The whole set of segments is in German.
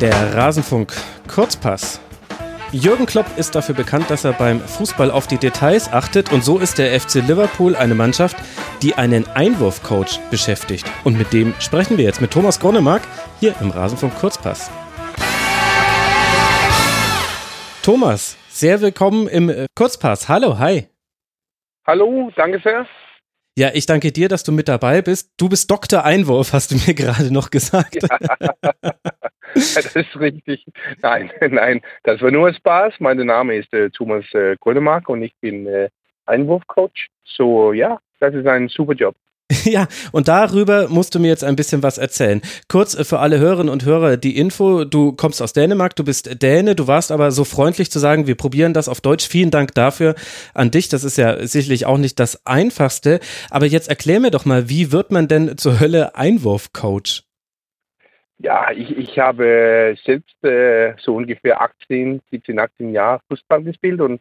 Der Rasenfunk Kurzpass. Jürgen Klopp ist dafür bekannt, dass er beim Fußball auf die Details achtet und so ist der FC Liverpool eine Mannschaft, die einen Einwurfcoach beschäftigt. Und mit dem sprechen wir jetzt mit Thomas Gronemark hier im Rasenfunk Kurzpass. Thomas, sehr willkommen im äh, Kurzpass. Hallo, hi. Hallo, danke sehr. Ja, ich danke dir, dass du mit dabei bist. Du bist Dr. Einwurf, hast du mir gerade noch gesagt. Ja, das ist richtig. Nein, nein, das war nur Spaß. Mein Name ist äh, Thomas äh, Grönemark und ich bin äh, Einwurfcoach. So, ja, das ist ein super Job. Ja, und darüber musst du mir jetzt ein bisschen was erzählen. Kurz äh, für alle Hörerinnen und Hörer die Info, du kommst aus Dänemark, du bist Däne, du warst aber so freundlich zu sagen, wir probieren das auf Deutsch. Vielen Dank dafür an dich, das ist ja sicherlich auch nicht das Einfachste. Aber jetzt erklär mir doch mal, wie wird man denn zur Hölle Einwurfcoach? Ja, ich, ich habe selbst äh, so ungefähr 18, 17, 18 Jahre Fußball gespielt und,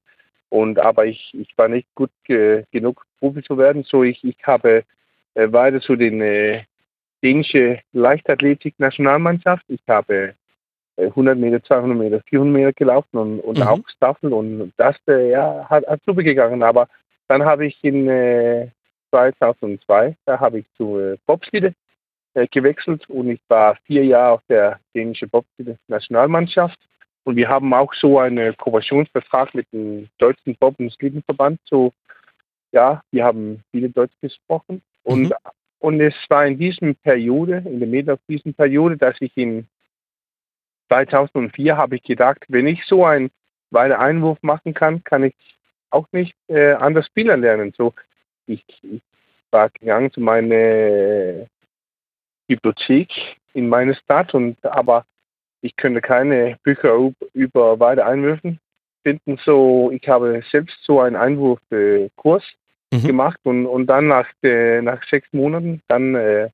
und aber ich, ich war nicht gut ge genug Profi zu werden, so ich, ich habe äh, weiter zu den äh, dänische Leichtathletik-Nationalmannschaft. Ich habe äh, 100 Meter, 200 Meter, 400 Meter gelaufen und, und mhm. auch Staffel und das äh, ja, hat, hat super gegangen. Aber dann habe ich in äh, 2002, da habe ich zu äh, Bobsliede äh, gewechselt und ich war vier Jahre auf der dänischen Bobsliede-Nationalmannschaft. Und wir haben auch so einen Kooperationsvertrag mit dem deutschen Bob- und Slidenverband. So, ja, wir haben viele Deutsch gesprochen. Und, mhm. und es war in diesem Periode, in der Mitte auf diesen Periode, dass ich in 2004 habe ich gedacht, wenn ich so einen weiter Einwurf machen kann, kann ich auch nicht äh, anders Spieler lernen. So, ich, ich war gegangen zu meiner Bibliothek in meiner Stadt und aber ich könnte keine Bücher über weiter Einwürfen finden. So, ich habe selbst so einen Einwurfkurs mhm. gemacht und, und dann nach, äh, nach sechs Monaten, dann äh,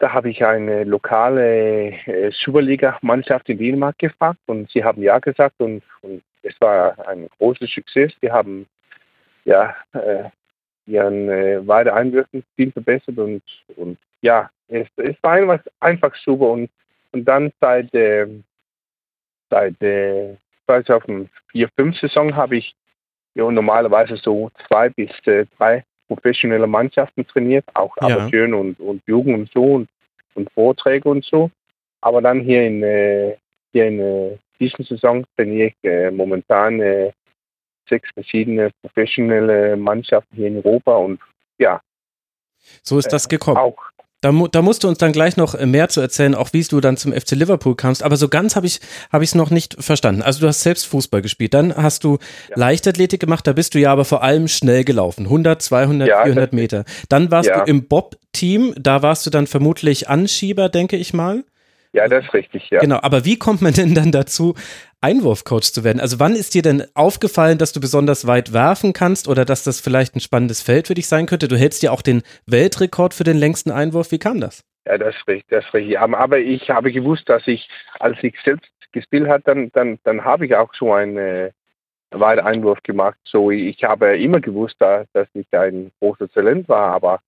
da habe ich eine lokale äh, Superliga-Mannschaft in Dänemark gefragt und sie haben ja gesagt und, und es war ein großes Success. Die haben ja äh, ihren äh, weiter Einwirken viel verbessert und, und ja, es, es war einfach, einfach super und, und dann seit, äh, seit äh, 2004-5 Saison habe ich ja, normalerweise so zwei bis äh, drei professionelle Mannschaften trainiert, auch ja. Amateuren und, und Jugend und so und, und Vorträge und so. Aber dann hier in, äh, hier in äh, dieser Saison trainiere ich äh, momentan äh, sechs verschiedene professionelle Mannschaften hier in Europa und ja. So ist das gekommen. Auch, da, da, musst du uns dann gleich noch mehr zu erzählen, auch wie du dann zum FC Liverpool kamst. Aber so ganz habe ich habe ich es noch nicht verstanden. Also du hast selbst Fußball gespielt, dann hast du ja. Leichtathletik gemacht. Da bist du ja aber vor allem schnell gelaufen, 100, 200, ja, 400 Meter. Dann warst ja. du im Bob-Team. Da warst du dann vermutlich Anschieber, denke ich mal. Ja, das ist richtig, ja. Genau, aber wie kommt man denn dann dazu, Einwurfcoach zu werden? Also wann ist dir denn aufgefallen, dass du besonders weit werfen kannst oder dass das vielleicht ein spannendes Feld für dich sein könnte? Du hältst ja auch den Weltrekord für den längsten Einwurf. Wie kam das? Ja, das ist richtig, das ist richtig. Aber ich habe gewusst, dass ich, als ich selbst gespielt habe, dann, dann, dann habe ich auch so einen äh, weiten Einwurf gemacht. So, ich habe immer gewusst, dass ich ein großes Talent war, aber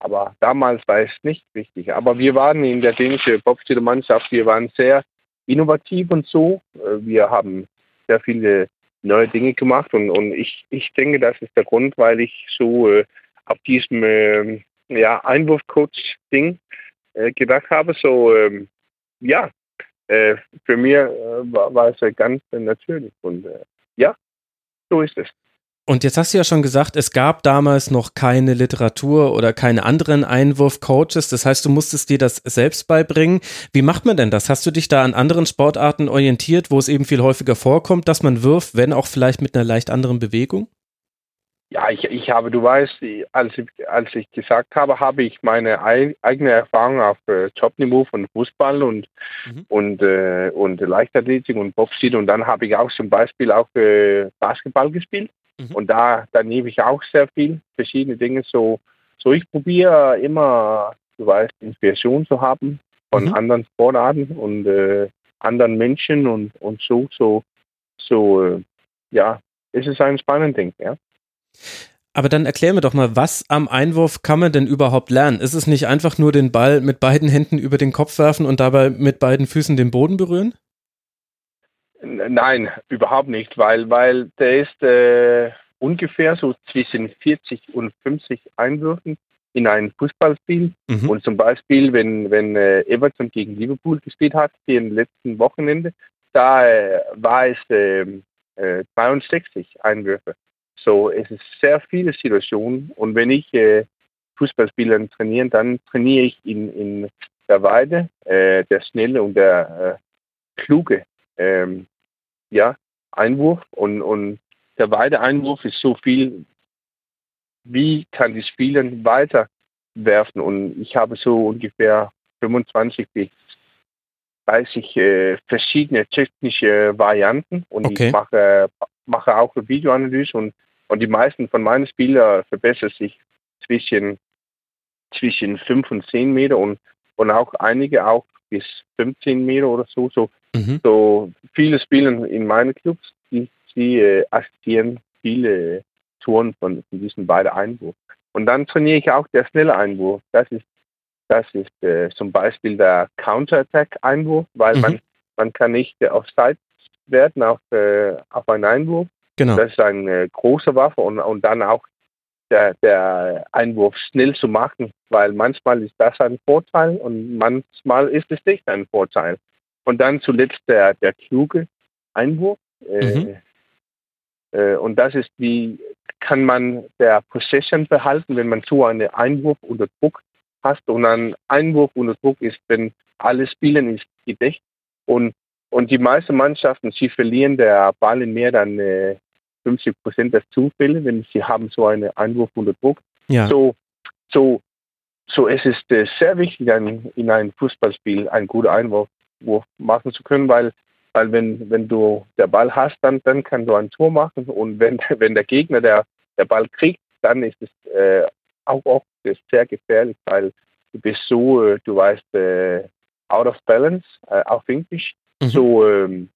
aber damals war es nicht wichtig. Aber wir waren in der dänischen Bobsleddmannschaft, wir waren sehr innovativ und so. Äh, wir haben sehr viele neue Dinge gemacht und, und ich, ich denke, das ist der Grund, weil ich so äh, auf diesem äh, ja, Einwurfcoach-Ding äh, gedacht habe. So, ähm, ja, äh, für mich äh, war, war, es ganz natürlich und ja, so ist es. Und jetzt hast du ja schon gesagt, es gab damals noch keine Literatur oder keine anderen Einwurfcoaches. Das heißt, du musstest dir das selbst beibringen. Wie macht man denn das? Hast du dich da an anderen Sportarten orientiert, wo es eben viel häufiger vorkommt, dass man wirft, wenn auch vielleicht mit einer leicht anderen Bewegung? Ja, ich, ich habe, du weißt, als ich, als ich gesagt habe, habe ich meine eigene Erfahrung auf äh, Top-Niveau von Fußball und, mhm. und, äh, und Leichtathletik und Boxing und dann habe ich auch zum Beispiel auch äh, Basketball gespielt. Mhm. Und da, da nehme ich auch sehr viel, verschiedene Dinge. So, so ich probiere immer, du weißt, Inspiration zu haben von mhm. anderen Sportarten und äh, anderen Menschen und, und so, so, so, äh, ja, es ist ein spannendes Ding, ja. Aber dann erklär mir doch mal, was am Einwurf kann man denn überhaupt lernen? Ist es nicht einfach nur den Ball mit beiden Händen über den Kopf werfen und dabei mit beiden Füßen den Boden berühren? Nein, überhaupt nicht, weil, weil der ist äh, ungefähr so zwischen 40 und 50 Einwürfen in ein Fußballspiel. Mhm. Und zum Beispiel, wenn, wenn äh, Everton gegen Liverpool gespielt hat, den letzten Wochenende, da äh, war es äh, 62 Einwürfe. So, es ist sehr viele Situationen. Und wenn ich äh, Fußballspieler trainiere, dann trainiere ich in, in der Weide, äh, der schnelle und der äh, kluge ähm, ja, Einwurf. Und, und der Weide-Einwurf ist so viel, wie kann die Spieler weiter werfen. Und ich habe so ungefähr 25 bis 30 äh, verschiedene technische Varianten und okay. ich mache, mache auch eine Videoanalyse und und die meisten von meinen Spielern verbessern sich zwischen, zwischen 5 und 10 Meter und, und auch einige auch bis 15 Meter oder so. So, mhm. so viele Spieler in meinen Clubs, die, die äh, assistieren viele Touren von, von diesen beiden Einwurf. Und dann trainiere ich auch der schnelle Einwurf. Das ist, das ist äh, zum Beispiel der Counter-Attack-Einwurf, weil mhm. man, man kann nicht äh, auf Zeit werden auf, äh, auf einen Einwurf. Genau. Das ist eine große Waffe und, und dann auch der, der Einwurf schnell zu machen, weil manchmal ist das ein Vorteil und manchmal ist es nicht ein Vorteil. Und dann zuletzt der, der kluge Einwurf. Äh, mhm. Äh, und das ist wie, kann man der Possession behalten, wenn man so einen Einwurf unter Druck hast. Und ein Einwurf unter Druck ist, wenn alle spielen, ist gedeckt. Und, und die meisten Mannschaften, sie verlieren der Ball in mehr dann äh, 50 Prozent der Zufälle, wenn sie haben so einen Einwurf unter Druck. Ja. So, so, so es ist äh, sehr wichtig, ein, in einem Fußballspiel einen guten Einwurf machen zu können, weil, weil wenn, wenn du der Ball hast, dann, dann kannst du ein Tor machen und wenn, wenn der Gegner der, der Ball kriegt, dann ist es äh, auch oft sehr gefährlich, weil du bist so, äh, du weißt, äh, out of balance, äh, auf Englisch. Mhm. So, ähm,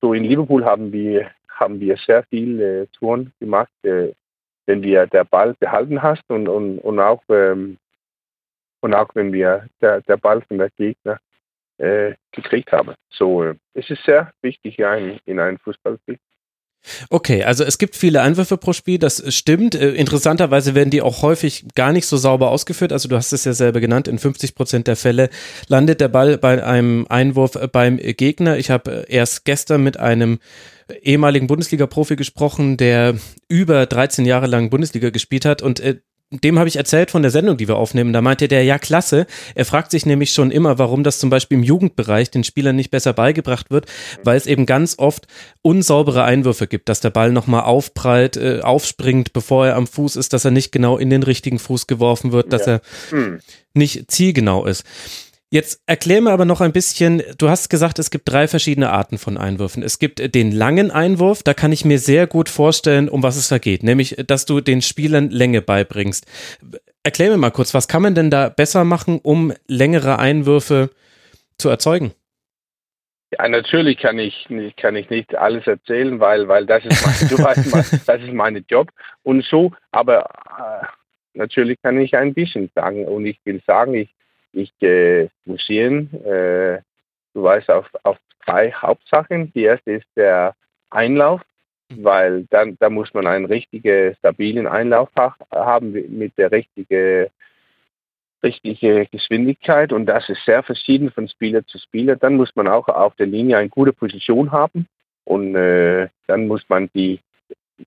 so in Liverpool haben wir haben wir sehr viele Touren gemacht, äh, wenn wir der Ball behalten hast und, und, und auch ähm, und auch wenn wir der, der Ball von der Gegner äh, gekriegt haben. So, äh, es ist sehr wichtig ja, in, in einem Fußballspiel. Okay, also es gibt viele Einwürfe pro Spiel, das stimmt. Äh, interessanterweise werden die auch häufig gar nicht so sauber ausgeführt. Also du hast es ja selber genannt, in 50 Prozent der Fälle landet der Ball bei einem Einwurf beim Gegner. Ich habe erst gestern mit einem ehemaligen Bundesliga-Profi gesprochen, der über 13 Jahre lang Bundesliga gespielt hat und äh, dem habe ich erzählt von der Sendung, die wir aufnehmen. Da meinte der, ja, klasse. Er fragt sich nämlich schon immer, warum das zum Beispiel im Jugendbereich den Spielern nicht besser beigebracht wird, weil es eben ganz oft unsaubere Einwürfe gibt, dass der Ball nochmal aufprallt, äh, aufspringt, bevor er am Fuß ist, dass er nicht genau in den richtigen Fuß geworfen wird, dass ja. er hm. nicht zielgenau ist. Jetzt erklär mir aber noch ein bisschen, du hast gesagt, es gibt drei verschiedene Arten von Einwürfen. Es gibt den langen Einwurf, da kann ich mir sehr gut vorstellen, um was es da geht, nämlich, dass du den Spielern Länge beibringst. Erklär mir mal kurz, was kann man denn da besser machen, um längere Einwürfe zu erzeugen? Ja, natürlich kann ich, kann ich nicht alles erzählen, weil, weil das ist mein, du weißt, das ist mein Job und so, aber äh, natürlich kann ich ein bisschen sagen und ich will sagen, ich ich äh, fokussieren, äh, du weißt, auf, auf zwei Hauptsachen. Die erste ist der Einlauf, weil dann da muss man einen richtigen, stabilen Einlauf haben mit der richtigen richtige Geschwindigkeit. Und das ist sehr verschieden von Spieler zu Spieler. Dann muss man auch auf der Linie eine gute Position haben. Und äh, dann muss man die,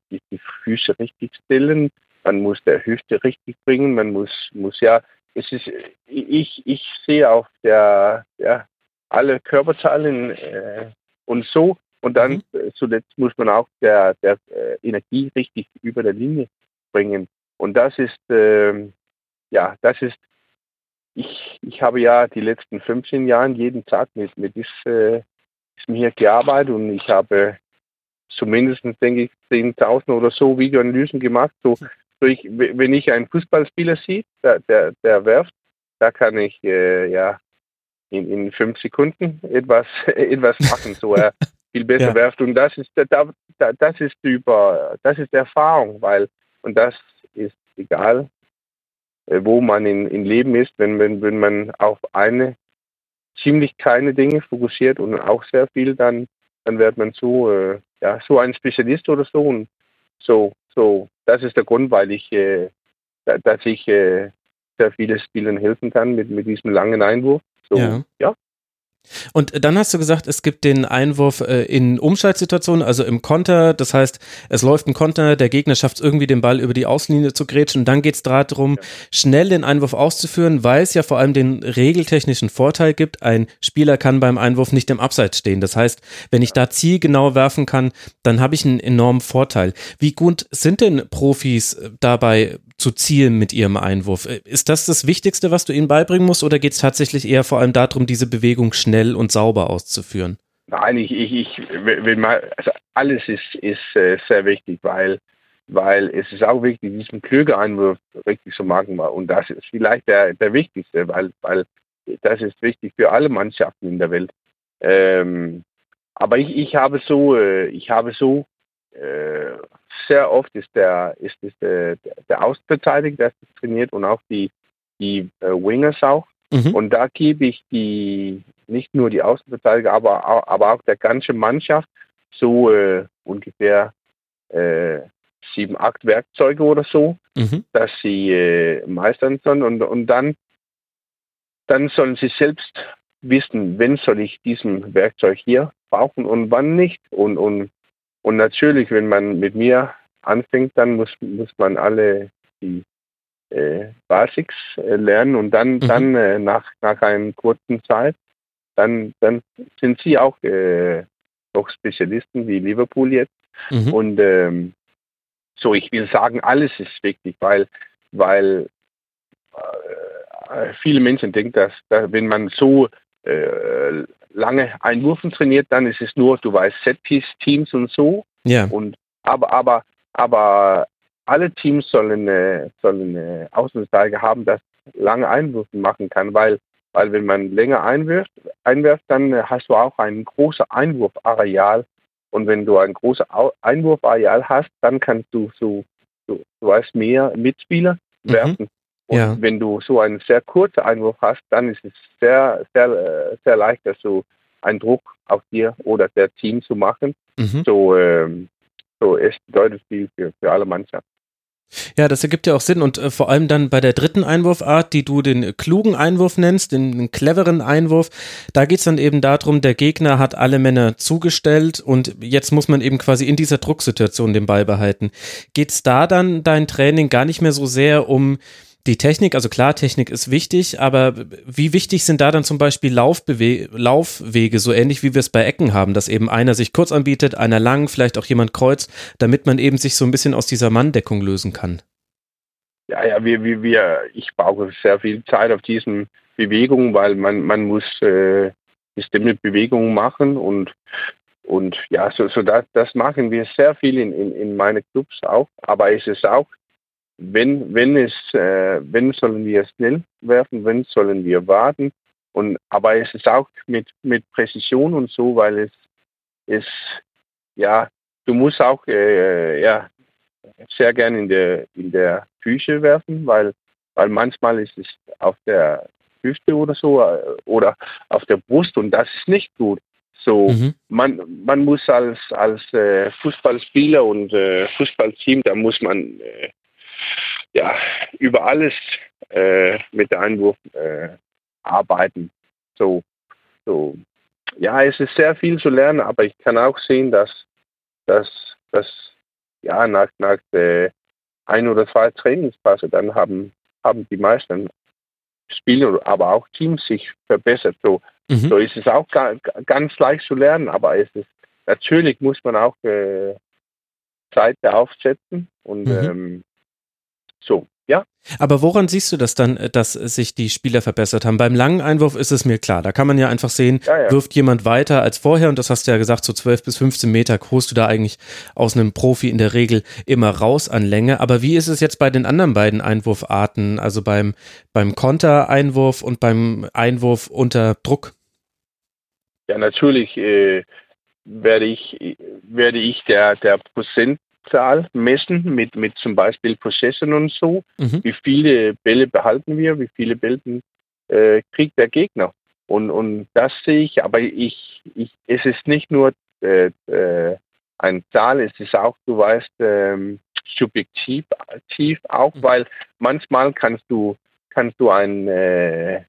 die, die, Füße richtig stellen, man muss der Hüfte richtig bringen, man muss, muss ja es ist, ich, ich sehe auf der, ja, alle Körperzahlen äh, und so. Und dann mhm. zuletzt muss man auch der, der äh, Energie richtig über der Linie bringen. Und das ist, äh, ja, das ist, ich, ich habe ja die letzten 15 Jahre jeden Tag mit, mit diesem diesem hier gearbeitet und ich habe zumindest, denke ich, 10.000 oder so Videoanalysen gemacht, so durch, wenn ich einen Fußballspieler sehe, der, der, der werft, da kann ich äh, ja in, in fünf Sekunden etwas, etwas machen, so er viel besser ja. werft. Und das ist da, da, das ist über das ist Erfahrung, weil und das ist egal, äh, wo man in, in Leben ist, wenn, wenn, wenn man auf eine ziemlich kleine Dinge fokussiert und auch sehr viel, dann, dann wird man so, äh, ja, so ein Spezialist oder so. Und so, so, das ist der Grund, weil ich, äh, dass ich äh, sehr viele Spielern helfen kann mit, mit diesem langen Einwurf. So, ja. ja. Und dann hast du gesagt, es gibt den Einwurf äh, in Umschaltsituationen, also im Konter. Das heißt, es läuft ein Konter, der Gegner schafft es irgendwie, den Ball über die Außenlinie zu grätschen. Und dann geht es darum, ja. schnell den Einwurf auszuführen, weil es ja vor allem den regeltechnischen Vorteil gibt, ein Spieler kann beim Einwurf nicht im Abseits stehen. Das heißt, wenn ich da zielgenau werfen kann, dann habe ich einen enormen Vorteil. Wie gut sind denn Profis äh, dabei zu zielen mit ihrem Einwurf? Äh, ist das das Wichtigste, was du ihnen beibringen musst, oder geht es tatsächlich eher vor allem darum, diese Bewegung schnell und sauber auszuführen? Nein, ich, ich, ich will mal, also alles ist, ist äh, sehr wichtig, weil, weil es ist auch wichtig, diesen Klöge-Einwurf richtig zu machen. Und das ist vielleicht der, der wichtigste, weil, weil das ist wichtig für alle Mannschaften in der Welt. Ähm, aber ich, ich habe so, äh, ich habe so, sehr oft ist der, ist, ist der, der Außenverteidiger, der trainiert und auch die, die äh, Wingers auch. Mhm. Und da gebe ich die, nicht nur die Außenverteidiger, aber, auch, aber auch der ganze Mannschaft so äh, ungefähr äh, sieben, acht Werkzeuge oder so, mhm. dass sie äh, meistern sollen und, und dann, dann sollen sie selbst wissen, wenn soll ich diesen Werkzeug hier brauchen und wann nicht. Und, und, und natürlich, wenn man mit mir anfängt, dann muss, muss man alle die äh, Basics äh, lernen und dann, mhm. dann äh, nach, nach einer kurzen Zeit dann, dann sind sie auch äh, noch Spezialisten wie Liverpool jetzt. Mhm. Und ähm, so, ich will sagen, alles ist wichtig, weil, weil äh, viele Menschen denken, dass, dass wenn man so äh, lange Einwürfen trainiert, dann ist es nur, du weißt, Setpiece-Teams und so. Ja. Und aber, aber, aber alle Teams sollen, äh, sollen äh, Außensteiger haben, das lange Einwürfe machen kann, weil weil wenn man länger einwirft, einwirft, dann hast du auch ein großes Einwurfareal. Und wenn du ein großes Einwurfareal hast, dann kannst du so, so du weißt, mehr Mitspieler mhm. Und ja. wenn du so einen sehr kurzen Einwurf hast, dann ist es sehr, sehr, äh, sehr leicht, dass du einen Druck auf dir oder der Team zu machen. Mhm. So, ähm, so es bedeutet viel für, für alle Mannschaften. Ja, das ergibt ja auch Sinn und äh, vor allem dann bei der dritten Einwurfart, die du den klugen Einwurf nennst, den, den cleveren Einwurf, da geht es dann eben darum, der Gegner hat alle Männer zugestellt und jetzt muss man eben quasi in dieser Drucksituation den Ball behalten. Geht es da dann dein Training gar nicht mehr so sehr um die Technik, also klar, Technik ist wichtig, aber wie wichtig sind da dann zum Beispiel Laufbewe Laufwege, so ähnlich wie wir es bei Ecken haben, dass eben einer sich kurz anbietet, einer lang, vielleicht auch jemand kreuzt, damit man eben sich so ein bisschen aus dieser Manndeckung lösen kann? Ja, ja, wir, wir, wir ich brauche sehr viel Zeit auf diesen Bewegungen, weil man, man muss äh, bestimmte Bewegungen machen und und ja, so, so das, das machen wir sehr viel in, in, in meine Clubs auch. Aber es ist auch wenn, wenn es, äh, wenn sollen wir schnell werfen, wenn sollen wir warten. Und, aber es ist auch mit, mit Präzision und so, weil es, es ja, du musst auch, äh, ja, sehr gern in der, in der Küche werfen, weil, weil manchmal ist es auf der Hüfte oder so äh, oder auf der Brust und das ist nicht gut. So, mhm. man, man muss als, als äh, Fußballspieler und äh, Fußballteam, da muss man äh, ja, über alles äh, mit der Einwurf äh, arbeiten. So, so, ja, es ist sehr viel zu lernen, aber ich kann auch sehen, dass, dass, dass ja, nach, nach äh, ein oder zwei Trainingsphase dann haben, haben die meisten Spieler, aber auch Teams sich verbessert. So, mhm. so ist es auch ga, ganz leicht zu lernen, aber es ist natürlich muss man auch äh, Zeit aufsetzen und mhm. ähm, so, ja. Aber woran siehst du das dann, äh, dass sich die Spieler verbessert haben? Beim langen Einwurf ist es mir klar. Da kann man ja einfach sehen, ja, ja. wirft jemand weiter als vorher und das hast du ja gesagt, so 12 bis 15 Meter holst du da eigentlich aus einem Profi in der Regel immer raus an Länge. Aber wie ist es jetzt bei den anderen beiden Einwurfarten, also beim, beim Kontereinwurf und beim Einwurf unter Druck? Ja, natürlich äh, werde ich, werde ich der, der Prozent Punktzahl messen mit, mit zum Beispiel Possession und so. Mhm. Wie viele Bälle behalten wir, wie viele Bälle äh, kriegt der Gegner. Und, und das sehe ich, aber ich, ich, es ist nicht nur äh, äh, eine Zahl, es ist auch, du weißt, ähm, subjektiv tief auch, mhm. weil manchmal kannst du kannst du ein, äh,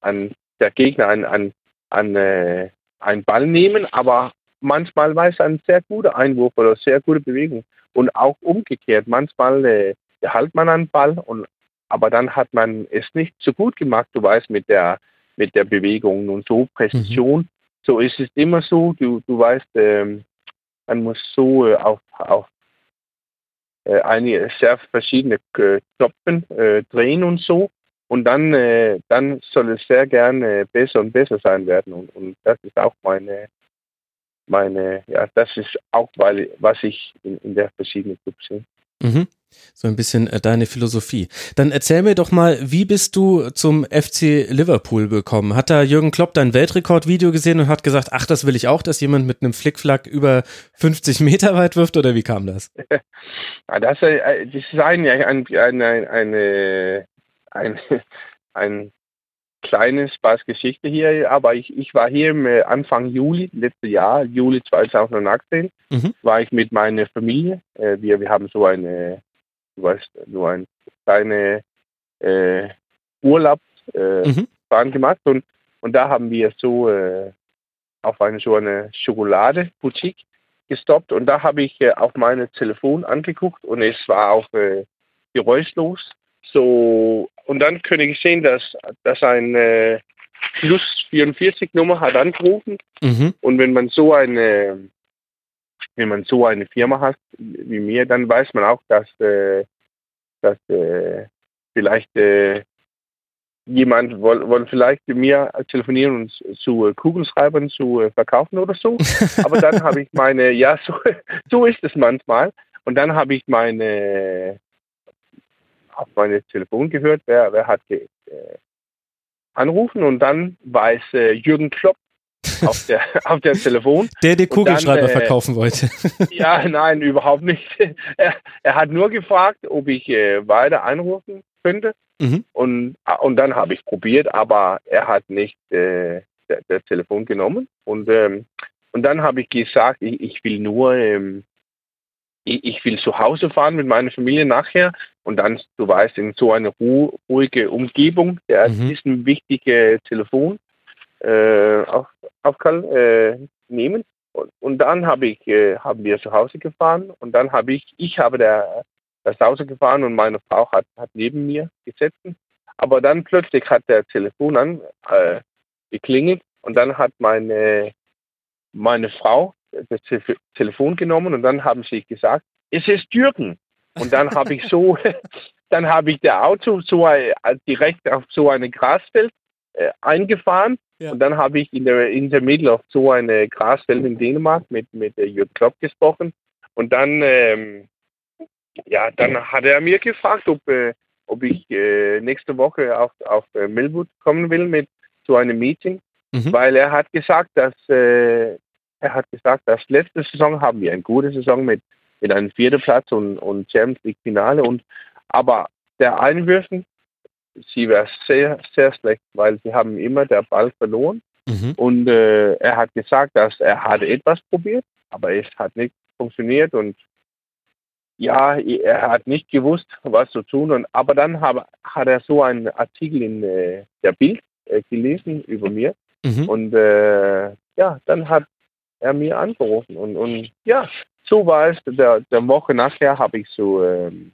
an der Gegner an, an, an äh, einen Ball nehmen, aber manchmal weiß ein sehr guter Einwurf oder sehr gute Bewegung und auch umgekehrt. Manchmal äh, hält man einen Ball und aber dann hat man es nicht so gut gemacht, du weißt, mit der mit der Bewegung und so Präzision. Mhm. So ist es immer so, du, du weißt, ähm, man muss so äh, auf, auf äh, einige sehr verschiedene äh, Knöpfen äh, drehen und so. Und dann, äh, dann soll es sehr gerne besser und besser sein werden. Und, und das ist auch meine, meine, ja, das ist auch, weil, was ich in, in der verschiedenen Clubs sehe. Mhm. So ein bisschen äh, deine Philosophie. Dann erzähl mir doch mal, wie bist du zum FC Liverpool gekommen? Hat da Jürgen Klopp dein Weltrekordvideo gesehen und hat gesagt, ach, das will ich auch, dass jemand mit einem Flickflack über 50 Meter weit wirft oder wie kam das? das, äh, das ist ein, ein, ein, eine, ein, ein kleine Spaßgeschichte hier, aber ich, ich war hier im äh, Anfang Juli, letztes Jahr, Juli 2018, mhm. war ich mit meiner Familie. Wir, wir haben so eine du weißt, nur ein kleine äh, Urlaub äh, mhm. gemacht und, und da haben wir so äh, auf eine so eine Schokolade-Boutique gestoppt und da habe ich äh, auf mein Telefon angeguckt und es war auch äh, geräuschlos. So und dann könnte ich sehen, dass, dass ein äh, Plus 44 Nummer hat angerufen mhm. und wenn man so eine wenn man so eine Firma hat wie mir, dann weiß man auch, dass, äh, dass äh, vielleicht äh, jemand wollte woll vielleicht mit mir telefonieren und zu äh, Kugelschreibern zu äh, verkaufen oder so. Aber dann habe ich meine, ja, so, so ist es manchmal. Und dann habe ich meine auf meine Telefon gehört, wer, wer hat äh, anrufen und dann war es äh, Jürgen Klopp auf der, auf der Telefon. Der den Kugelschreiber dann, äh, verkaufen wollte. ja, nein, überhaupt nicht. Er, er hat nur gefragt, ob ich äh, weiter anrufen könnte. Mhm. Und, und dann habe ich probiert, aber er hat nicht äh, das Telefon genommen. Und, ähm, und dann habe ich gesagt, ich, ich will nur, ähm, ich, ich, will zu Hause fahren mit meiner Familie nachher. Und dann, du weißt, in so eine ruhige Umgebung, der mhm. ist ein wichtiges Telefon äh, auf, auf Kall, äh, nehmen. Und, und dann habe ich, äh, haben wir zu Hause gefahren und dann habe ich, ich habe der, das Hause gefahren und meine Frau hat, hat neben mir gesetzt. Aber dann plötzlich hat der Telefon an äh, geklingelt und dann hat meine, meine Frau das Telefon genommen und dann haben sie gesagt, es ist Jürgen. Und dann habe ich so, dann habe ich der Auto so äh, direkt auf so eine Grasfeld äh, eingefahren ja. Und dann habe ich in der, in der Mitte auf so eine Grasfeld in Dänemark mit, mit äh, Jürgen Klopp gesprochen. Und dann, ähm, ja, dann hat er mir gefragt, ob, äh, ob ich äh, nächste Woche auf, auf äh, Millwood kommen will mit zu einem Meeting, mhm. weil er hat gesagt, dass äh, er hat gesagt, dass letzte Saison haben wir eine gute Saison mit, mit einem vierten Platz und, und Champions League Finale und aber der Einwürfen sie war sehr, sehr schlecht, weil sie haben immer der Ball verloren. Mhm. Und äh, er hat gesagt, dass er hatte etwas probiert, aber es hat nicht funktioniert und ja, er hat nicht gewusst, was zu tun. Und, aber dann hab, hat er so einen Artikel in äh, der Bild äh, gelesen über mir. Mhm. Und äh, ja, dann hat er mir angerufen. Und, und ja, so war es. Der, der Woche nachher habe ich so ähm,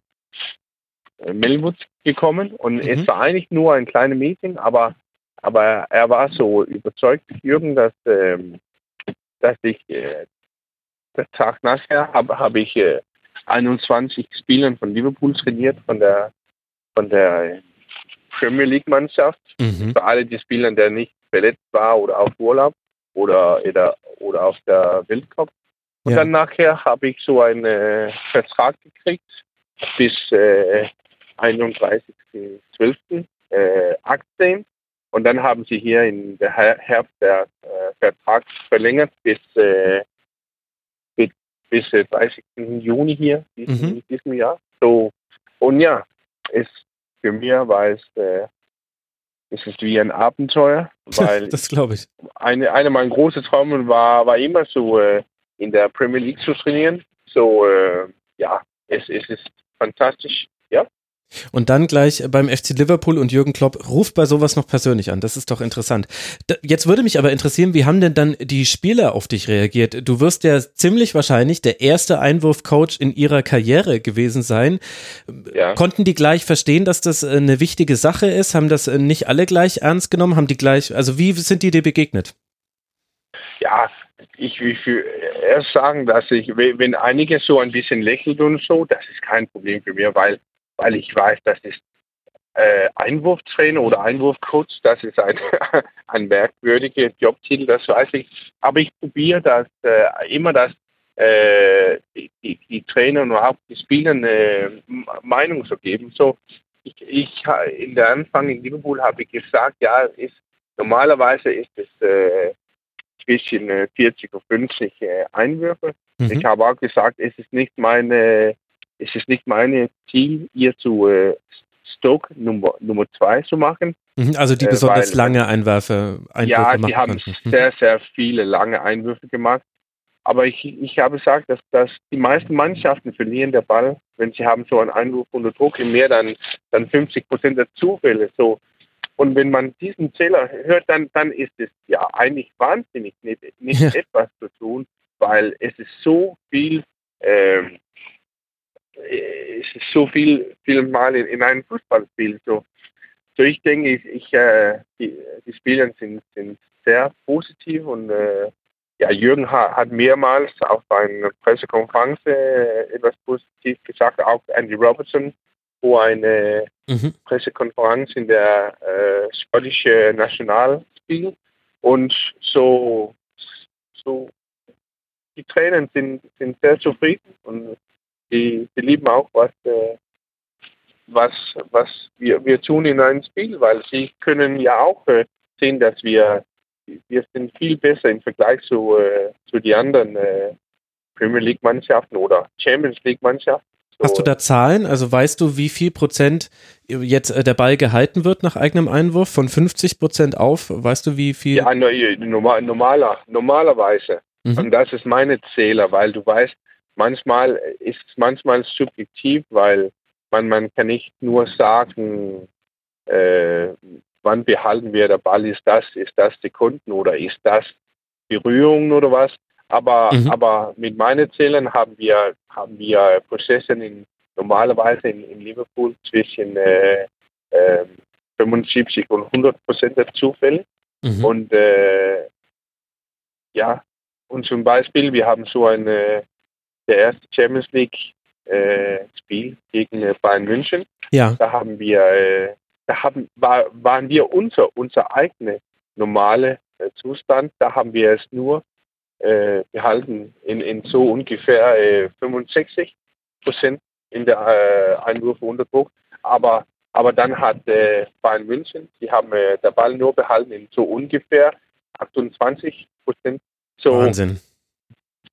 äh, Melwood gekommen und mhm. es war eigentlich nur ein kleines Meeting, aber, aber er war so überzeugt, Jürgen, dass, ähm, dass ich äh, der Tag nachher habe hab ich äh, 21 Spielern von Liverpool trainiert, von der von der Premier League Mannschaft. Mhm. Für alle die Spieler, der nicht verletzt war oder auf Urlaub oder, oder, oder auf der Weltcup. Und ja. dann nachher habe ich so einen äh, Vertrag gekriegt bis äh, 31.12. Äh, Aktien. Und dann haben sie hier in der Herbst der äh, Vertrag verlängert bis, äh, bis bis äh, 30. Juni hier, diesen, mhm. diesem Jahr. So, und ja, es, für mich war es, äh, es ist wie ein Abenteuer, weil das glaube ich. Eine, eine meiner großen Träume war, war immer so äh, in der Premier League zu trainieren. So, äh, ja, es, es ist fantastisch. Ja, und dann gleich beim FC Liverpool und Jürgen Klopp ruft bei sowas noch persönlich an. Das ist doch interessant. Jetzt würde mich aber interessieren, wie haben denn dann die Spieler auf dich reagiert? Du wirst ja ziemlich wahrscheinlich der erste Einwurfcoach in ihrer Karriere gewesen sein. Ja. Konnten die gleich verstehen, dass das eine wichtige Sache ist? Haben das nicht alle gleich ernst genommen? Haben die gleich, also wie sind die dir begegnet? Ja, ich will erst sagen, dass ich, wenn einige so ein bisschen lächeln und so, das ist kein Problem für mich, weil weil ich weiß, das ist äh, Einwurftrainer oder Einwurfcoach, das ist ein, ein merkwürdiger Jobtitel, das weiß ich. Aber ich probiere das äh, immer, dass äh, die, die, Trainer und auch die Spieler eine Meinung zu geben. So, ich, ich in der Anfang in Liverpool habe ich gesagt, ja, ist normalerweise ist es äh, zwischen 40 und 50 äh, Einwürfe. Mhm. Ich habe auch gesagt, es ist nicht meine es ist nicht mein Ziel, ihr zu äh, Stoke Nummer, Nummer zwei zu machen. Mhm, also die äh, besonders weil, lange Einwürfe, Einwürfe Ja, die haben könnten. Mhm. sehr, sehr viele lange Einwürfe gemacht. Aber ich, ich habe gesagt, dass, dass die meisten Mannschaften verlieren der Ball, wenn sie haben so einen Einwurf unter Druck in mehr dann, dann 50 Prozent der Zufälle. So. Und wenn man diesen Zähler hört, dann, dann ist es ja eigentlich wahnsinnig, nicht, nicht ja. etwas zu tun, weil es ist so viel ähm, es ist so viel, viel Mal in, in einem Fußballspiel. So, so ich denke, ich, ich äh, die, die Spieler sind, sind sehr positiv und äh, ja, Jürgen hat, hat mehrmals auf einer Pressekonferenz äh, etwas positiv gesagt, auch Andy Robertson, wo eine mhm. Pressekonferenz in der äh, schottischen Nationalspiel und so, so die Trainer sind, sind sehr zufrieden und die, die lieben auch, was, äh, was, was wir, wir tun in einem Spiel, weil sie können ja auch äh, sehen, dass wir, wir sind viel besser im Vergleich zu, äh, zu den anderen äh, Premier League Mannschaften oder Champions League Mannschaften. So. Hast du da Zahlen? Also weißt du, wie viel Prozent jetzt äh, der Ball gehalten wird nach eigenem Einwurf? Von 50 Prozent auf? Weißt du, wie viel? Ja, normaler, normalerweise. Mhm. Und das ist meine Zähler, weil du weißt, manchmal ist es manchmal subjektiv, weil man, man kann nicht nur sagen, äh, wann behalten wir der Ball, ist das, ist das Sekunden oder ist das Berührung oder was. Aber, mhm. aber mit meinen Zählen haben wir, haben wir Prozesse in, normalerweise in, in Liverpool zwischen äh, äh, 75 und 100 Prozent der Zufälle. Mhm. Und äh, ja, und zum Beispiel, wir haben so eine der erste Champions League äh, Spiel gegen äh, Bayern München. Ja. Da haben wir, äh, da haben, war, waren wir unser, unser eigener normale äh, Zustand. Da haben wir es nur äh, behalten in, in so ungefähr 65 äh, Prozent in der äh, Einwürfe unter Druck. Aber, aber dann hat äh, Bayern München, die haben äh, der Ball nur behalten in so ungefähr 28 Prozent. So, Wahnsinn.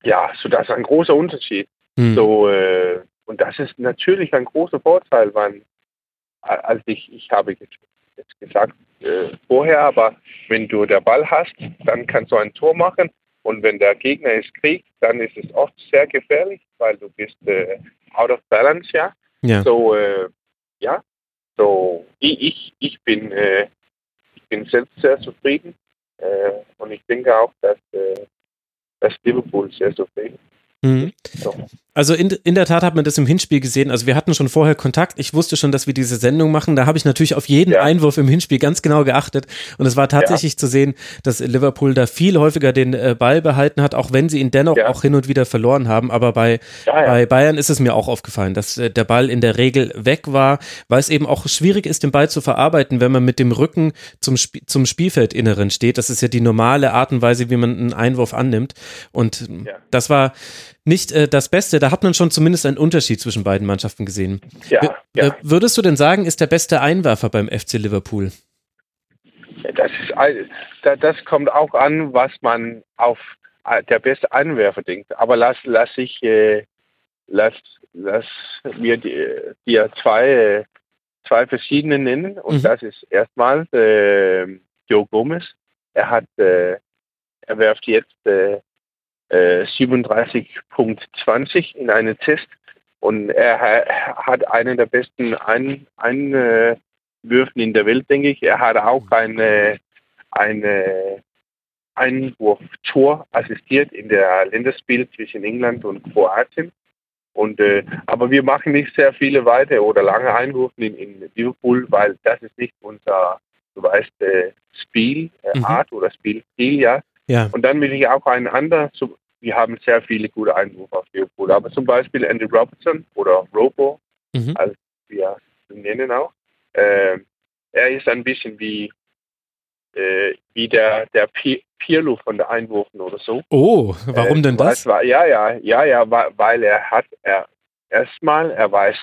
Ja, so das ist ein großer Unterschied. Hm. So, äh, und das ist natürlich ein großer Vorteil, weil, als ich, ich habe jetzt gesagt äh, vorher, aber wenn du der Ball hast, dann kannst du ein Tor machen und wenn der Gegner es kriegt, dann ist es oft sehr gefährlich, weil du bist äh, out of balance, ja. ja. So, äh, ja, so ich, ich, ich bin äh, ich bin selbst sehr zufrieden äh, und ich denke auch, dass äh, dass Liverpool sehr zufrieden. Mhm. So. Also in, in der Tat hat man das im Hinspiel gesehen. Also wir hatten schon vorher Kontakt. Ich wusste schon, dass wir diese Sendung machen. Da habe ich natürlich auf jeden ja. Einwurf im Hinspiel ganz genau geachtet. Und es war tatsächlich ja. zu sehen, dass Liverpool da viel häufiger den äh, Ball behalten hat, auch wenn sie ihn dennoch ja. auch hin und wieder verloren haben. Aber bei, bei Bayern ist es mir auch aufgefallen, dass äh, der Ball in der Regel weg war, weil es eben auch schwierig ist, den Ball zu verarbeiten, wenn man mit dem Rücken zum, Sp zum Spielfeldinneren steht. Das ist ja die normale Art und Weise, wie man einen Einwurf annimmt. Und das war nicht äh, das Beste. Da hat man schon zumindest einen Unterschied zwischen beiden Mannschaften gesehen. Ja, w ja. Äh, würdest du denn sagen, ist der beste Einwerfer beim FC Liverpool? Das, ist, das kommt auch an, was man auf, der beste Einwerfer denkt. Aber lass, lass ich, äh, lass, lass mir dir zwei, zwei verschiedene nennen. Und mhm. das ist erstmal äh, Joe Gomez. Er hat, äh, er werft jetzt äh, 37.20 äh, in einen Test und er hat einen der besten Ein Einwürfen in der Welt, denke ich. Er hat auch eine, eine Einwurf-Tor assistiert in der Länderspiel zwischen England und Kroatien. Und, äh, aber wir machen nicht sehr viele weite oder lange Einwürfe in, in Liverpool, weil das ist nicht unser, du weißt, äh, Spielart äh, mhm. oder Spielstil, ja. Ja. Und dann will ich auch einen anderen, wir haben sehr viele gute Einwürfe auf Liverpool, aber zum Beispiel Andy Robertson oder Robo, mhm. als wir nennen auch, äh, er ist ein bisschen wie äh, wie der, der Pirlo von der Einwurfen oder so. Oh, warum äh, denn das? Weiß, ja, ja, ja, ja, weil er hat, er erstmal, er weiß,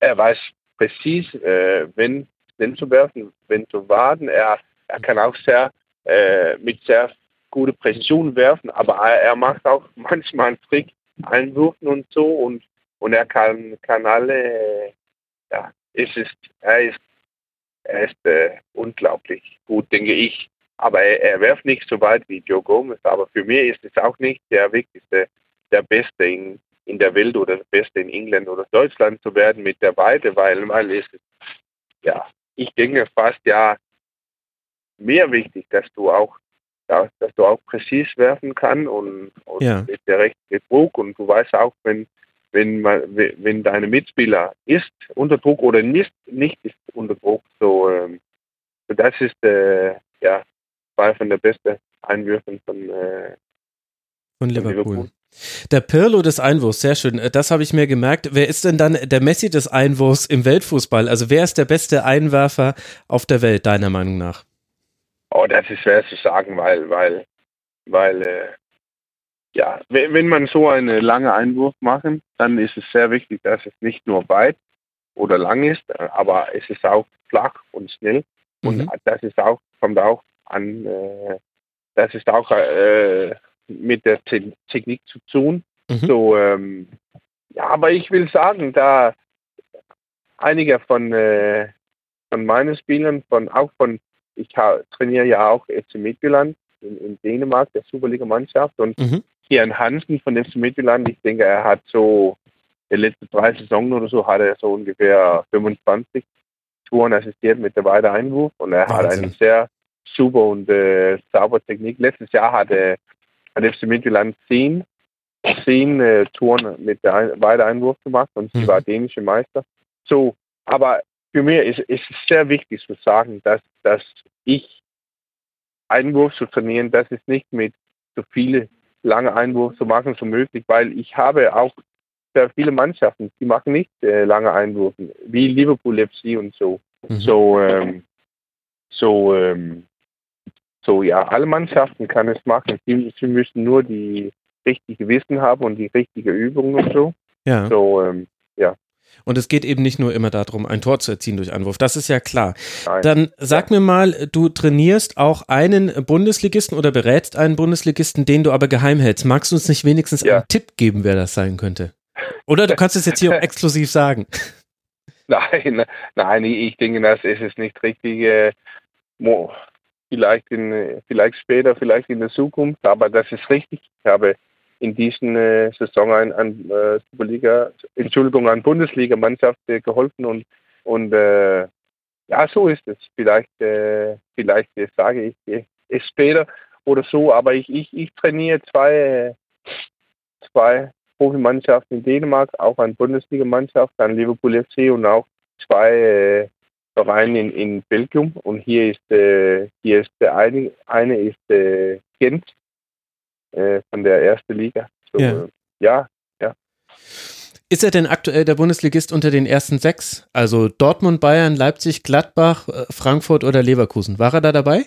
er weiß präzis, äh, wenn, wenn zu werfen, wenn zu warten. Er, er kann auch sehr, äh, mit sehr guter Präzision werfen, aber er, macht auch manchmal einen Trick, Einwürfen und so und, und er kann, kann alle, ja, es ist, er ist er ist äh, unglaublich gut, denke ich. Aber er, er werft nicht so weit wie Joe Gomez. Aber für mich ist es auch nicht der wichtigste, der Beste in, in der Welt oder der Beste in England oder Deutschland zu werden mit der Weite, weil, weil es ja, ich denke fast ja mehr wichtig, dass du auch ja, dass du auch präzis werfen kannst und, und ja. mit der richtigen Druck und du weißt auch, wenn wenn, man, wenn deine Mitspieler ist unter Druck oder nicht, nicht ist unter Druck. So, ähm, so das ist äh, ja zwei von der besten Einwürfen von, äh, von Liverpool. Liverpool. Der Pirlo des Einwurfs, sehr schön. Das habe ich mir gemerkt. Wer ist denn dann der Messi des Einwurfs im Weltfußball? Also wer ist der beste Einwerfer auf der Welt, deiner Meinung nach? Oh, das ist schwer zu sagen, weil, weil, weil äh, ja, wenn man so einen langen Einwurf machen, dann ist es sehr wichtig, dass es nicht nur weit oder lang ist, aber es ist auch flach und schnell. Und mhm. das ist auch, kommt auch an, äh, das ist auch äh, mit der Te Technik zu tun. Mhm. So, ähm, ja, aber ich will sagen, da einige von, äh, von meinen Spielern, von auch von, ich trainiere ja auch FC Midtjylland in, in Dänemark, der Superliga-Mannschaft und mhm. Kian Hansen von FC Midtjylland, ich denke, er hat so die letzten drei Saisonen oder so hat er so ungefähr 25 Touren assistiert mit der Weide Einwurf und er Wahnsinn. hat eine sehr super und äh, saubere Technik. Letztes Jahr hat, er, hat FC Midtjylland 10, 10 äh, Touren mit der Weide Einwurf gemacht und sie mhm. war dänische Meister. So, aber für mich ist, es sehr wichtig zu sagen, dass, dass ich Einwurf zu trainieren, das ist nicht mit so viele lange Einwurf zu machen so möglich, weil ich habe auch sehr viele Mannschaften, die machen nicht äh, lange Einwürfe, wie Liverpool FC und so. Mhm. So, ähm, so, ähm, so, ja, alle Mannschaften kann es machen. Sie, sie müssen nur die richtige Wissen haben und die richtige Übung und so. Ja. So, ähm, ja. Und es geht eben nicht nur immer darum, ein Tor zu erzielen durch Anwurf. Das ist ja klar. Nein. Dann sag mir mal, du trainierst auch einen Bundesligisten oder berätst einen Bundesligisten, den du aber geheim hältst. Magst du uns nicht wenigstens ja. einen Tipp geben, wer das sein könnte? Oder du kannst es jetzt hier auch exklusiv sagen. Nein, nein, ich denke, das ist es nicht richtig. Äh, vielleicht, in, vielleicht später, vielleicht in der Zukunft, aber das ist richtig. Ich habe in diesen äh, Saison an, an äh, Superliga, Entschuldigung, an Bundesliga-Mannschaft äh, geholfen und, und äh, ja, so ist es. Vielleicht, äh, vielleicht sage ich äh, es später oder so, aber ich, ich, ich trainiere zwei, zwei Profimannschaften in Dänemark, auch eine Bundesligamannschaft, an Liverpool FC und auch zwei Vereine in, in Belgien. Und hier ist, hier ist der eine, eine ist Gent äh, von der ersten Liga. So, ja. Äh, ja, ja. Ist er denn aktuell der Bundesligist unter den ersten sechs? Also Dortmund, Bayern, Leipzig, Gladbach, äh, Frankfurt oder Leverkusen? War er da dabei?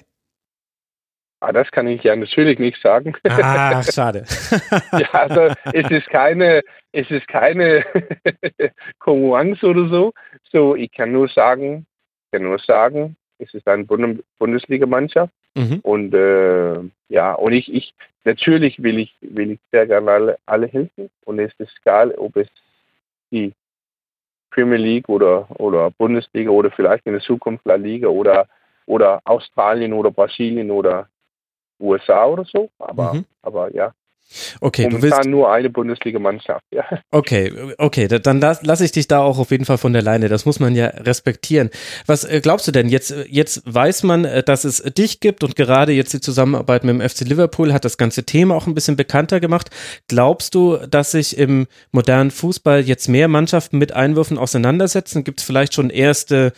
Ah, das kann ich ja natürlich nicht sagen. Ah, schade. ja, also es ist keine, es ist keine Konkurrenz oder so. So, ich kann nur sagen, kann nur sagen, es ist eine Bundesligamannschaft Mhm. Und äh, ja, und ich, ich natürlich will ich will ich sehr gerne alle, alle helfen und es ist egal, ob es die Premier League oder oder Bundesliga oder vielleicht in der Zukunft La Liga oder oder Australien oder Brasilien oder USA oder so. Aber mhm. aber ja, Okay, Momentan du willst nur eine Bundesligamannschaft, ja. Okay, okay, dann lasse lass ich dich da auch auf jeden Fall von der Leine. Das muss man ja respektieren. Was äh, glaubst du denn? Jetzt, jetzt weiß man, äh, dass es dich gibt und gerade jetzt die Zusammenarbeit mit dem FC Liverpool hat das ganze Thema auch ein bisschen bekannter gemacht. Glaubst du, dass sich im modernen Fußball jetzt mehr Mannschaften mit Einwürfen auseinandersetzen? Gibt es vielleicht schon erste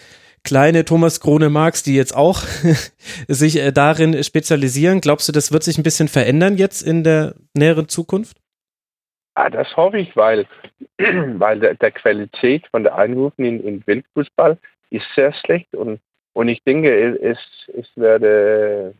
kleine Thomas Krone Marx, die jetzt auch sich äh, darin spezialisieren. Glaubst du, das wird sich ein bisschen verändern jetzt in der näheren Zukunft? Ah, das hoffe ich, weil, weil der, der Qualität von der Einrufen in, in Weltfußball ist sehr schlecht und, und ich denke, es, es werde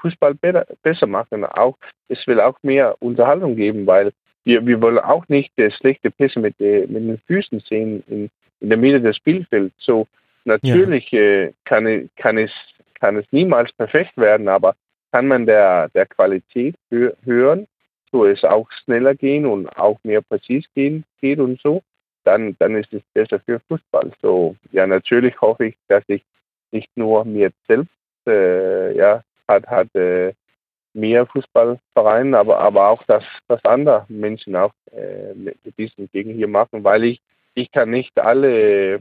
Fußball besser, besser machen. Auch, es will auch mehr Unterhaltung geben, weil wir, wir wollen auch nicht schlechte Pässe mit, mit den Füßen sehen in, in der Mitte des Spielfelds. So, Natürlich ja. äh, kann, kann, es, kann es niemals perfekt werden, aber kann man der, der Qualität hören, so es auch schneller gehen und auch mehr präzis gehen geht und so, dann, dann ist es besser für Fußball. So, ja, natürlich hoffe ich, dass ich nicht nur mir selbst, äh, ja, hat, hat äh, mehr Fußballvereinen, aber, aber auch, dass, dass andere Menschen auch äh, mit diesen Dingen hier machen, weil ich, ich kann nicht alle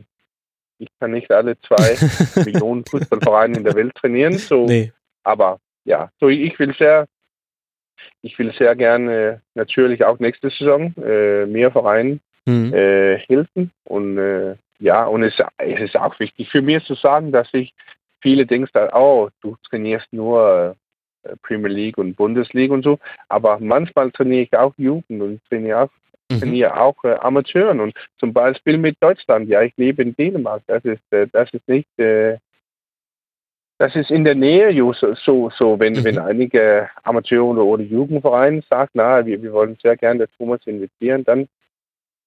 ich kann nicht alle zwei Millionen Fußballvereine in der Welt trainieren. So, nee. Aber ja, so ich will sehr, ich will sehr gerne natürlich auch nächste Saison äh, mehr Vereinen mhm. äh, helfen. Und äh, ja, und es, es, ist auch wichtig für mich zu sagen, dass ich viele denken, oh, du trainierst nur äh, Premier League und Bundesliga und so. Aber manchmal trainiere ich auch Jugend und trainiere auch mhm. ja auch äh, Amateuren und zum Beispiel mit Deutschland. Ja, ich lebe in Dänemark. Das ist, äh, das ist nicht, äh, das ist in der Nähe so, so, wenn, mhm. wenn einige Amateur- oder, oder Jugendvereine sagen, na, wir, wir wollen sehr gerne Thomas investieren, dann,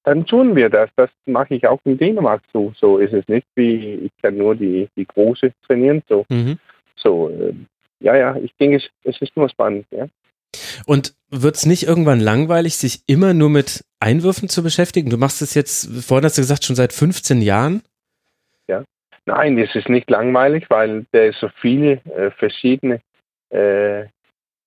dann tun wir das. Das mache ich auch in Dänemark so. So ist es nicht, wie ich kann nur die, die Große trainieren. So, mhm. so äh, ja, ja, ich denke, es, es ist nur spannend, ja. Und wird es nicht irgendwann langweilig, sich immer nur mit Einwürfen zu beschäftigen? Du machst es jetzt, vorhin hast du gesagt, schon seit 15 Jahren? Ja. Nein, es ist nicht langweilig, weil der so viele äh, verschiedene äh,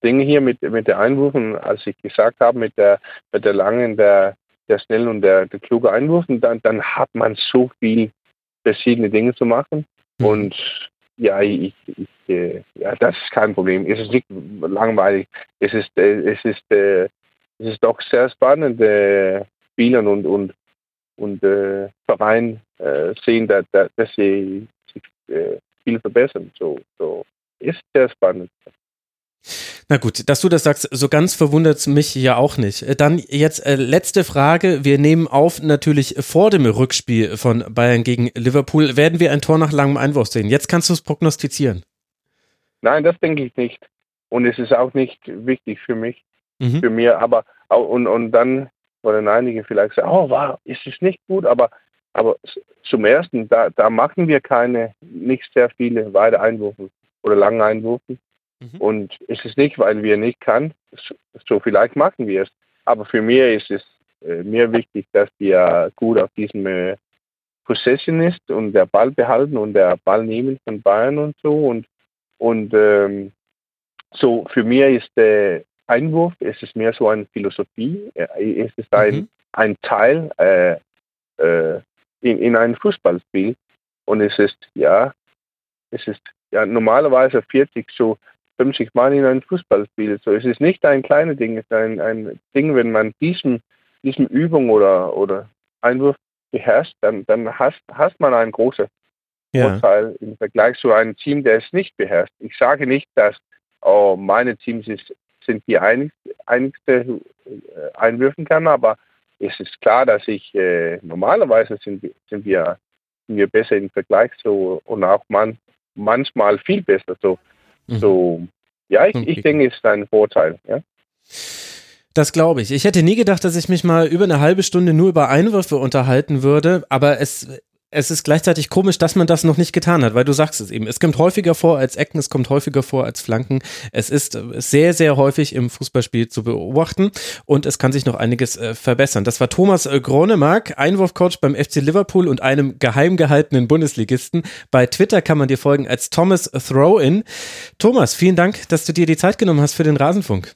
Dinge hier mit, mit der Einwürfen, als ich gesagt habe, mit der, mit der langen, der, der schnellen und der, der kluge Einwürfen, dann, dann hat man so viel verschiedene Dinge zu machen. Mhm. Und ja, ich, äh, ja, das ist kein Problem. Es ist nicht langweilig. Es ist, øh, es ist, äh, øh, es ist doch sehr spannend, äh, øh, Spielern und, und, und äh, Verein äh, sehen, dass, dass sie sich äh, viel verbessern. So, so ist sehr spannend. Na gut, dass du das sagst, so ganz verwundert es mich ja auch nicht. Äh, dann jetzt äh, letzte Frage. Wir nehmen auf, natürlich vor dem Rückspiel von Bayern gegen Liverpool werden wir ein Tor nach langem Einwurf sehen. Jetzt kannst du es prognostizieren. Nein, das denke ich nicht. Und es ist auch nicht wichtig für mich, mhm. für mir. Aber und, und dann wollen einige vielleicht sagen, oh, wow, ist es nicht gut, aber aber zum ersten, da, da machen wir keine, nicht sehr viele weite Einwürfe oder lange Einwürfe. Mhm. Und es ist nicht, weil wir nicht kann, so vielleicht machen wir es. Aber für mich ist es äh, mir wichtig, dass wir gut auf diesem äh, Possession ist und der Ball behalten und der Ball nehmen von Bayern und so. Und, und ähm, so für mich ist der Einwurf, es ist mehr so eine Philosophie, äh, es ist ein, mhm. ein Teil äh, äh, in, in einem Fußballspiel. Und es ist, ja, es ist ja normalerweise 40 so 50 Mal in ein Fußballspiel. So, es ist nicht ein kleines Ding, es ist ein, ein Ding, wenn man diesen, diesen Übung oder, oder Einwurf beherrscht, dann, dann hast, hast man einen großen ja. Vorteil im Vergleich zu einem Team, der es nicht beherrscht. Ich sage nicht, dass oh, meine Teams ist, sind die einigste, einigste äh, einwürfen kann, aber es ist klar, dass ich äh, normalerweise sind, sind wir sind wir besser im Vergleich so und auch man, manchmal viel besser. So Mhm. So, ja, ich, ich denke, es ist ein Vorteil. Ja. Das glaube ich. Ich hätte nie gedacht, dass ich mich mal über eine halbe Stunde nur über Einwürfe unterhalten würde, aber es es ist gleichzeitig komisch, dass man das noch nicht getan hat, weil du sagst es eben. Es kommt häufiger vor als Ecken, es kommt häufiger vor als Flanken. Es ist sehr, sehr häufig im Fußballspiel zu beobachten und es kann sich noch einiges äh, verbessern. Das war Thomas äh, Gronemark, Einwurfcoach beim FC Liverpool und einem geheim gehaltenen Bundesligisten. Bei Twitter kann man dir folgen als Thomas Throw-In. Thomas, vielen Dank, dass du dir die Zeit genommen hast für den Rasenfunk.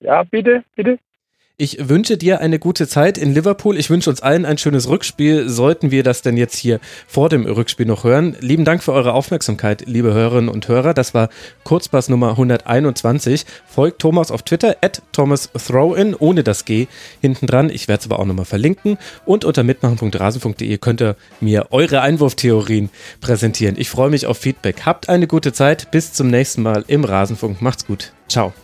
Ja, bitte, bitte. Ich wünsche dir eine gute Zeit in Liverpool. Ich wünsche uns allen ein schönes Rückspiel. Sollten wir das denn jetzt hier vor dem Rückspiel noch hören? Lieben Dank für eure Aufmerksamkeit, liebe Hörerinnen und Hörer. Das war Kurzpass Nummer 121. Folgt Thomas auf Twitter, at Thomas Throwin, ohne das G hinten dran. Ich werde es aber auch nochmal verlinken. Und unter mitmachen.rasen.de könnt ihr mir eure Einwurftheorien präsentieren. Ich freue mich auf Feedback. Habt eine gute Zeit. Bis zum nächsten Mal im Rasenfunk. Macht's gut. Ciao.